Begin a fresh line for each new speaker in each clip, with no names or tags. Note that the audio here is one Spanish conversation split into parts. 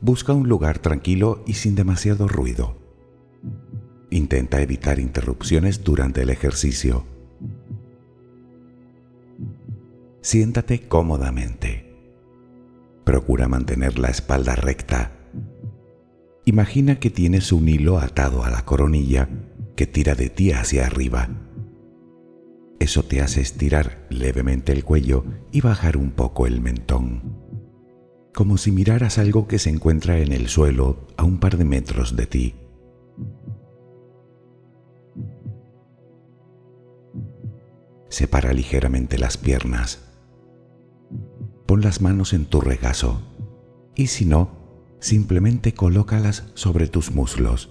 Busca un lugar tranquilo y sin demasiado ruido. Intenta evitar interrupciones durante el ejercicio. Siéntate cómodamente. Procura mantener la espalda recta. Imagina que tienes un hilo atado a la coronilla que tira de ti hacia arriba. Eso te hace estirar levemente el cuello y bajar un poco el mentón, como si miraras algo que se encuentra en el suelo a un par de metros de ti. Separa ligeramente las piernas. Pon las manos en tu regazo y si no, simplemente colócalas sobre tus muslos.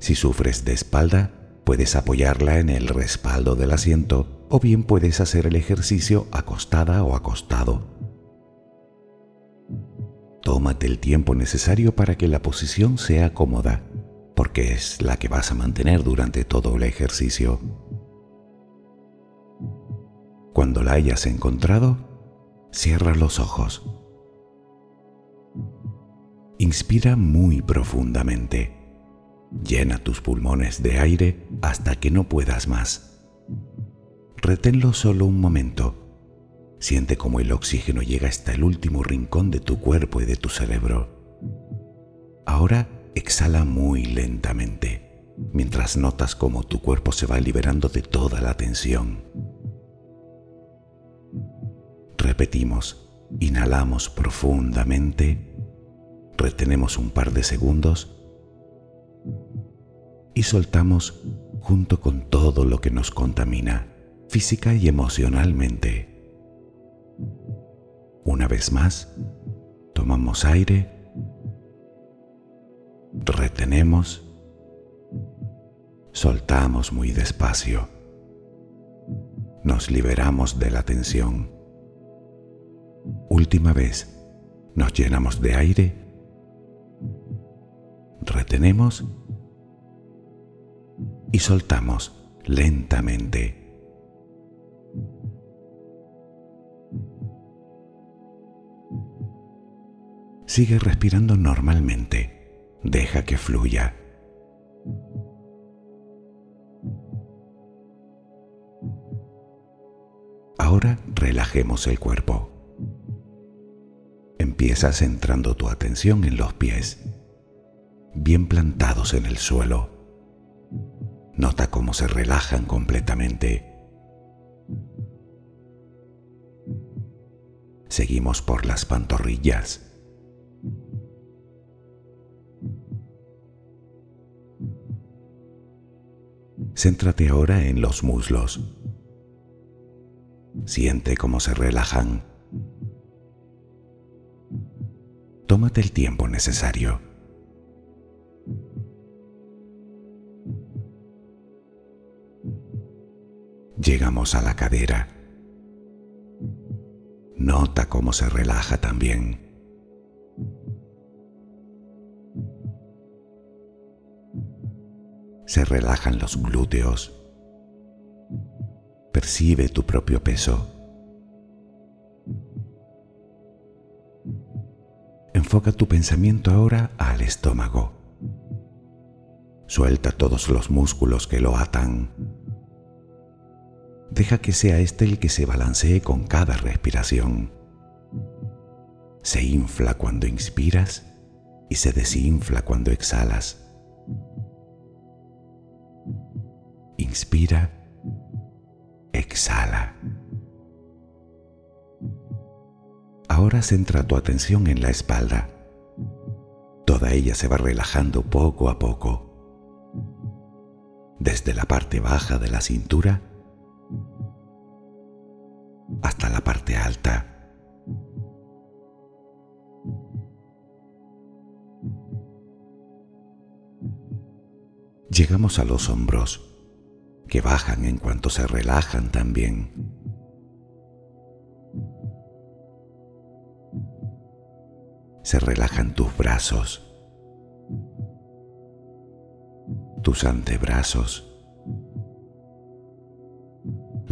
Si sufres de espalda, Puedes apoyarla en el respaldo del asiento o bien puedes hacer el ejercicio acostada o acostado. Tómate el tiempo necesario para que la posición sea cómoda, porque es la que vas a mantener durante todo el ejercicio. Cuando la hayas encontrado, cierra los ojos. Inspira muy profundamente. Llena tus pulmones de aire hasta que no puedas más. Reténlo solo un momento. Siente cómo el oxígeno llega hasta el último rincón de tu cuerpo y de tu cerebro. Ahora exhala muy lentamente, mientras notas cómo tu cuerpo se va liberando de toda la tensión. Repetimos, inhalamos profundamente, retenemos un par de segundos y soltamos junto con todo lo que nos contamina física y emocionalmente. Una vez más, tomamos aire, retenemos, soltamos muy despacio, nos liberamos de la tensión. Última vez, nos llenamos de aire, retenemos y soltamos lentamente. Sigue respirando normalmente. Deja que fluya. Ahora relajemos el cuerpo. Empieza centrando tu atención en los pies, bien plantados en el suelo. Nota cómo se relajan completamente. Seguimos por las pantorrillas. Céntrate ahora en los muslos. Siente cómo se relajan. Tómate el tiempo necesario. Llegamos a la cadera. Nota cómo se relaja también. Se relajan los glúteos. Percibe tu propio peso. Enfoca tu pensamiento ahora al estómago. Suelta todos los músculos que lo atan deja que sea este el que se balancee con cada respiración. Se infla cuando inspiras y se desinfla cuando exhalas. Inspira, exhala. Ahora centra tu atención en la espalda. Toda ella se va relajando poco a poco. Desde la parte baja de la cintura hasta la parte alta. Llegamos a los hombros, que bajan en cuanto se relajan también. Se relajan tus brazos, tus antebrazos,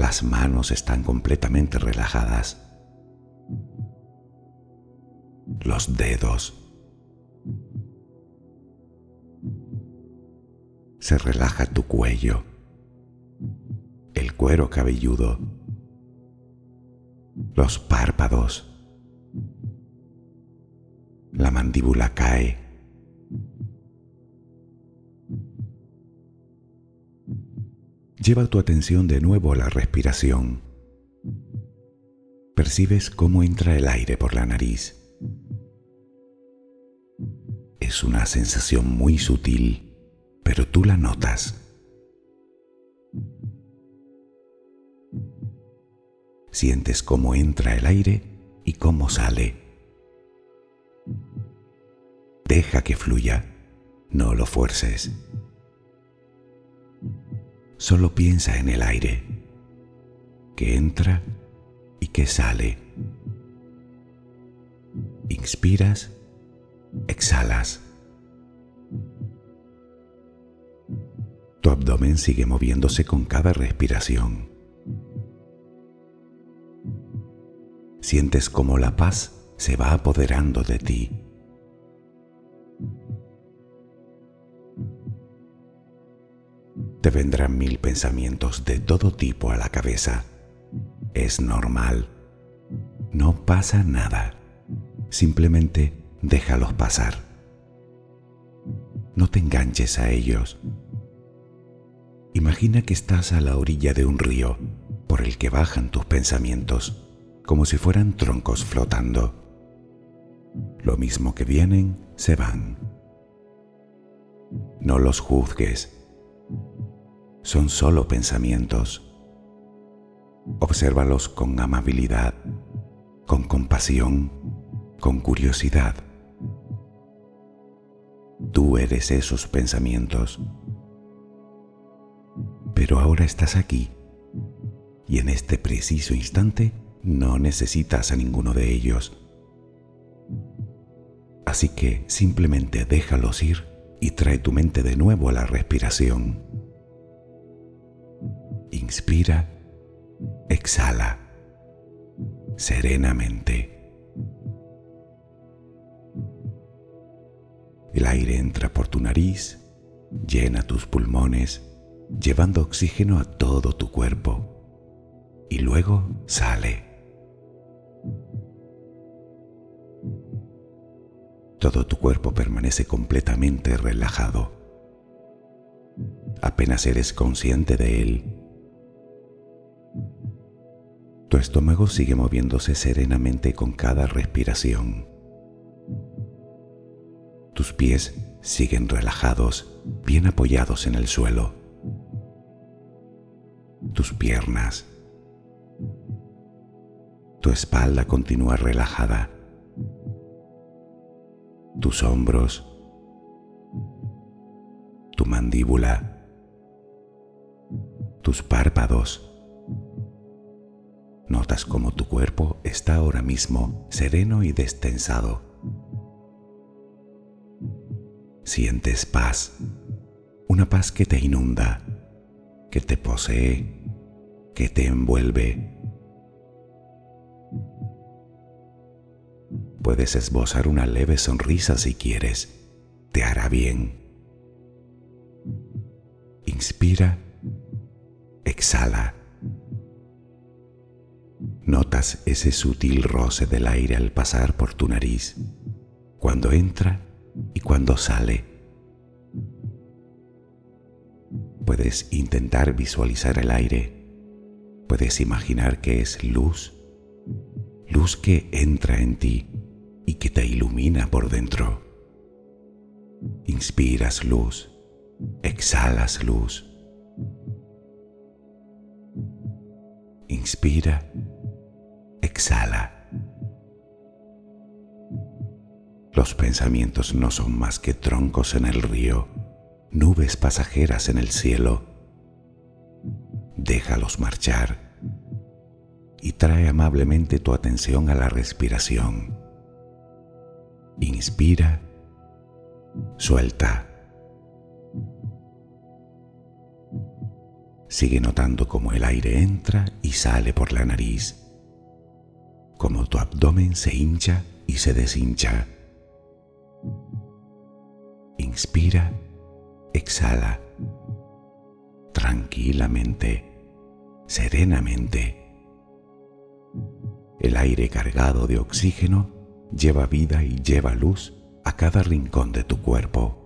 Las manos están completamente relajadas. Los dedos. Se relaja tu cuello, el cuero cabelludo, los párpados. La mandíbula cae. Lleva tu atención de nuevo a la respiración. Percibes cómo entra el aire por la nariz. Es una sensación muy sutil, pero tú la notas. Sientes cómo entra el aire y cómo sale. Deja que fluya, no lo fuerces. Solo piensa en el aire, que entra y que sale. Inspiras, exhalas. Tu abdomen sigue moviéndose con cada respiración. Sientes como la paz se va apoderando de ti. Te vendrán mil pensamientos de todo tipo a la cabeza. Es normal. No pasa nada. Simplemente déjalos pasar. No te enganches a ellos. Imagina que estás a la orilla de un río por el que bajan tus pensamientos como si fueran troncos flotando. Lo mismo que vienen, se van. No los juzgues. Son solo pensamientos. Obsérvalos con amabilidad, con compasión, con curiosidad. Tú eres esos pensamientos. Pero ahora estás aquí y en este preciso instante no necesitas a ninguno de ellos. Así que simplemente déjalos ir y trae tu mente de nuevo a la respiración. Inspira, exhala, serenamente. El aire entra por tu nariz, llena tus pulmones, llevando oxígeno a todo tu cuerpo y luego sale. Todo tu cuerpo permanece completamente relajado. Apenas eres consciente de él. Tu estómago sigue moviéndose serenamente con cada respiración. Tus pies siguen relajados, bien apoyados en el suelo. Tus piernas. Tu espalda continúa relajada tus hombros, tu mandíbula, tus párpados. Notas cómo tu cuerpo está ahora mismo sereno y destensado. Sientes paz, una paz que te inunda, que te posee, que te envuelve Puedes esbozar una leve sonrisa si quieres. Te hará bien. Inspira. Exhala. Notas ese sutil roce del aire al pasar por tu nariz, cuando entra y cuando sale. Puedes intentar visualizar el aire. Puedes imaginar que es luz, luz que entra en ti y que te ilumina por dentro. Inspiras luz, exhalas luz. Inspira, exhala. Los pensamientos no son más que troncos en el río, nubes pasajeras en el cielo. Déjalos marchar y trae amablemente tu atención a la respiración. Inspira, suelta. Sigue notando cómo el aire entra y sale por la nariz, cómo tu abdomen se hincha y se deshincha. Inspira, exhala, tranquilamente, serenamente. El aire cargado de oxígeno lleva vida y lleva luz a cada rincón de tu cuerpo.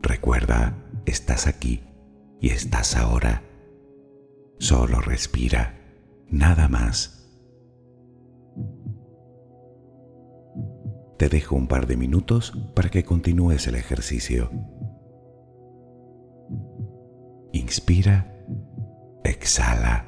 Recuerda, estás aquí y estás ahora. Solo respira, nada más. Te dejo un par de minutos para que continúes el ejercicio. Inspira, exhala.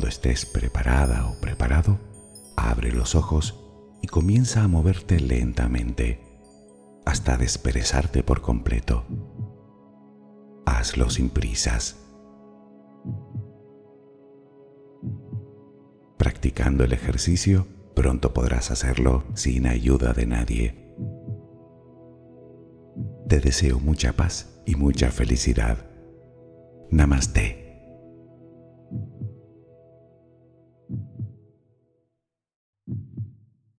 Cuando estés preparada o preparado, abre los ojos y comienza a moverte lentamente hasta desperezarte por completo. Hazlo sin prisas. Practicando el ejercicio, pronto podrás hacerlo sin ayuda de nadie. Te deseo mucha paz y mucha felicidad. Namaste.